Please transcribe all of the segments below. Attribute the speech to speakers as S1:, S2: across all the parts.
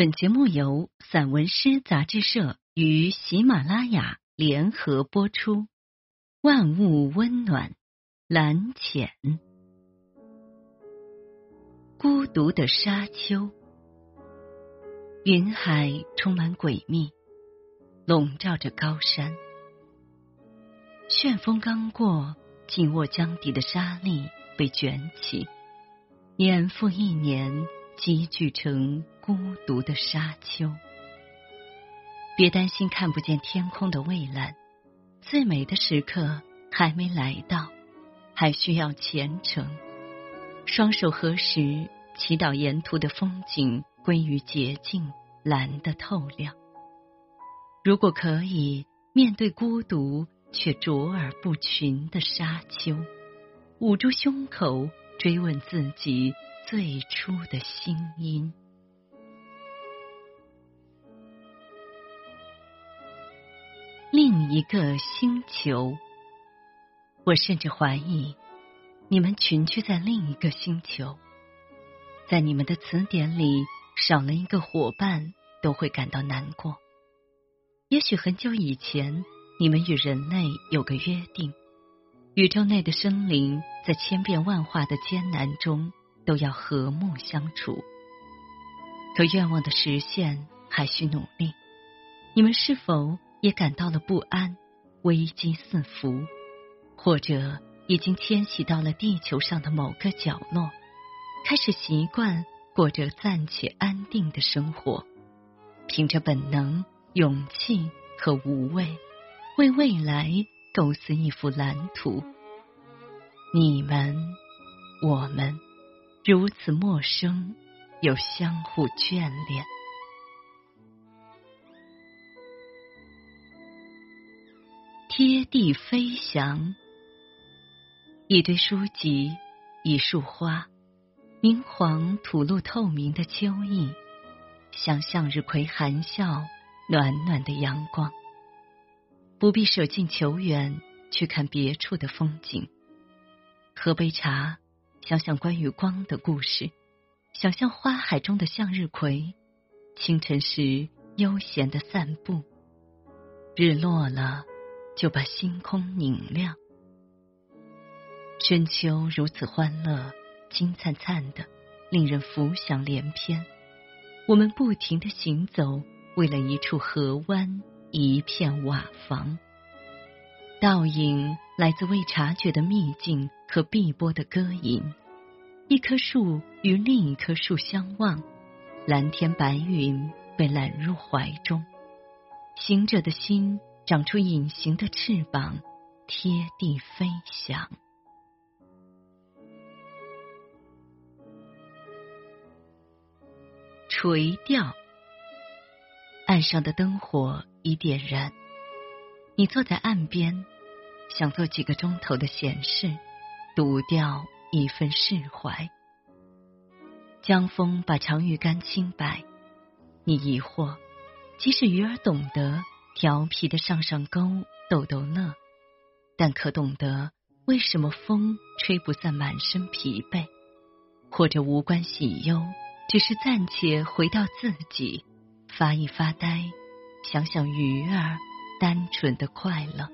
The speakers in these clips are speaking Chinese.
S1: 本节目由散文诗杂志社与喜马拉雅联合播出。万物温暖，蓝浅。孤独的沙丘，云海充满诡秘，笼罩着高山。旋风刚过，紧握江底的沙粒被卷起，年复一年，积聚成。孤独的沙丘，别担心看不见天空的蔚蓝，最美的时刻还没来到，还需要虔诚。双手合十，祈祷沿途的风景归于洁净，蓝的透亮。如果可以面对孤独却卓尔不群的沙丘，捂住胸口，追问自己最初的心音。另一个星球，我甚至怀疑，你们群居在另一个星球，在你们的词典里少了一个伙伴，都会感到难过。也许很久以前，你们与人类有个约定：宇宙内的生灵在千变万化的艰难中都要和睦相处。可愿望的实现还需努力。你们是否？也感到了不安，危机四伏，或者已经迁徙到了地球上的某个角落，开始习惯过着暂且安定的生活，凭着本能、勇气和无畏，为未来构思一幅蓝图。你们，我们，如此陌生，又相互眷恋。贴地飞翔，一堆书籍，一束花，明黄吐露透明的秋意，像向日葵含笑，暖暖的阳光。不必舍近求远去看别处的风景，喝杯茶，想想关于光的故事，想象花海中的向日葵，清晨时悠闲的散步，日落了。就把星空拧亮。深秋如此欢乐，金灿灿的，令人浮想联翩。我们不停的行走，为了一处河湾，一片瓦房。倒影来自未察觉的秘境和碧波的歌吟。一棵树与另一棵树相望，蓝天白云被揽入怀中。行者的心。长出隐形的翅膀，贴地飞翔。垂钓，岸上的灯火已点燃。你坐在岸边，想做几个钟头的闲事，赌掉一份释怀。江风把长鱼竿轻摆，你疑惑，即使鱼儿懂得。调皮的上上钩，逗逗乐，但可懂得为什么风吹不散满身疲惫，或者无关喜忧，只是暂且回到自己，发一发呆，想想鱼儿单纯的快乐。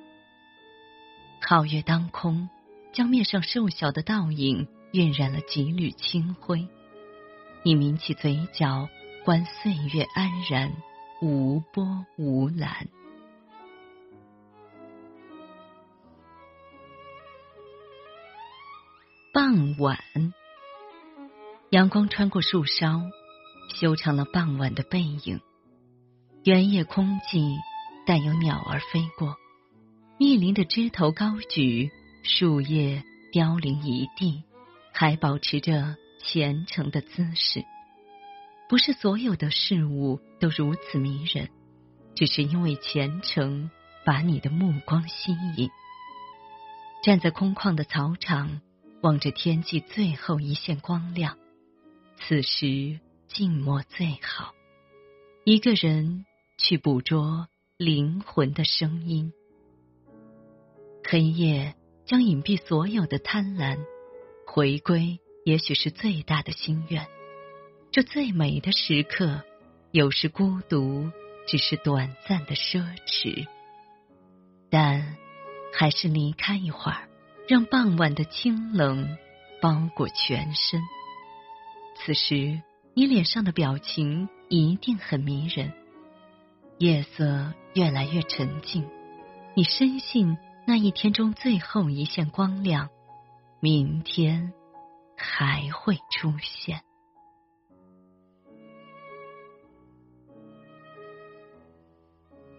S1: 皓月当空，江面上瘦小的倒影晕染了几缕清辉，你抿起嘴角，观岁月安然。无波无澜。傍晚，阳光穿过树梢，修长了傍晚的背影。原野空寂，但有鸟儿飞过。密林的枝头高举，树叶凋零一地，还保持着虔诚的姿势。不是所有的事物都如此迷人，只是因为虔诚把你的目光吸引。站在空旷的草场，望着天际最后一线光亮，此时静默最好。一个人去捕捉灵魂的声音。黑夜将隐蔽所有的贪婪，回归也许是最大的心愿。这最美的时刻，有时孤独只是短暂的奢侈，但还是离开一会儿，让傍晚的清冷包裹全身。此时，你脸上的表情一定很迷人。夜色越来越沉静，你深信那一天中最后一线光亮，明天还会出现。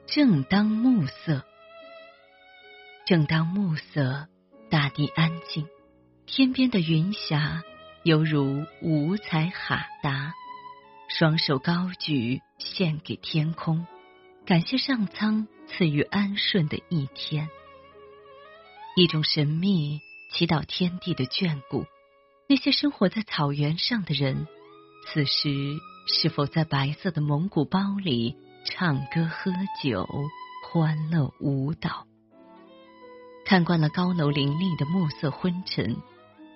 S1: 正当暮色，正当暮色，大地安静，天边的云霞犹如五彩哈达，双手高举，献给天空。感谢上苍赐予安顺的一天，一种神秘祈祷天地的眷顾。那些生活在草原上的人，此时是否在白色的蒙古包里唱歌喝酒、欢乐舞蹈？看惯了高楼林立的暮色昏沉，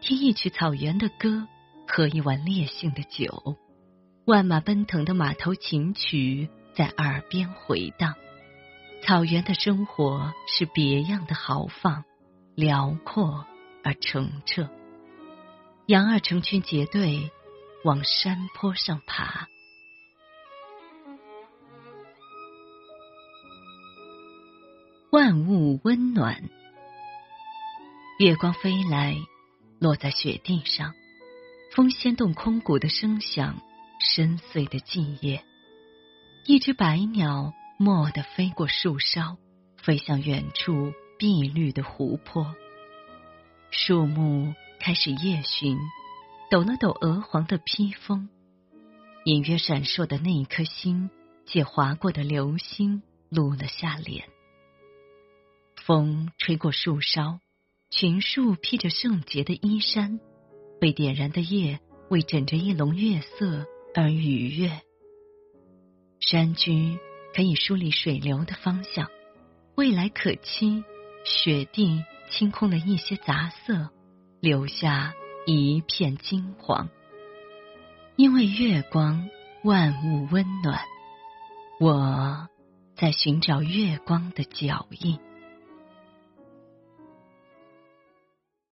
S1: 听一曲草原的歌，喝一碗烈性的酒，万马奔腾的马头琴曲。在耳边回荡，草原的生活是别样的豪放、辽阔而澄澈。羊儿成群结队往山坡上爬，万物温暖。月光飞来，落在雪地上，风掀动空谷的声响，深邃的静夜。一只白鸟蓦地飞过树梢，飞向远处碧绿的湖泊。树木开始夜巡，抖了抖鹅黄的披风，隐约闪烁的那一颗星，借划过的流星露了下脸。风吹过树梢，群树披着圣洁的衣衫，被点燃的夜为枕着一笼月色而愉悦。山居可以梳理水流的方向，未来可期。雪地清空了一些杂色，留下一片金黄。因为月光，万物温暖。我在寻找月光的脚印。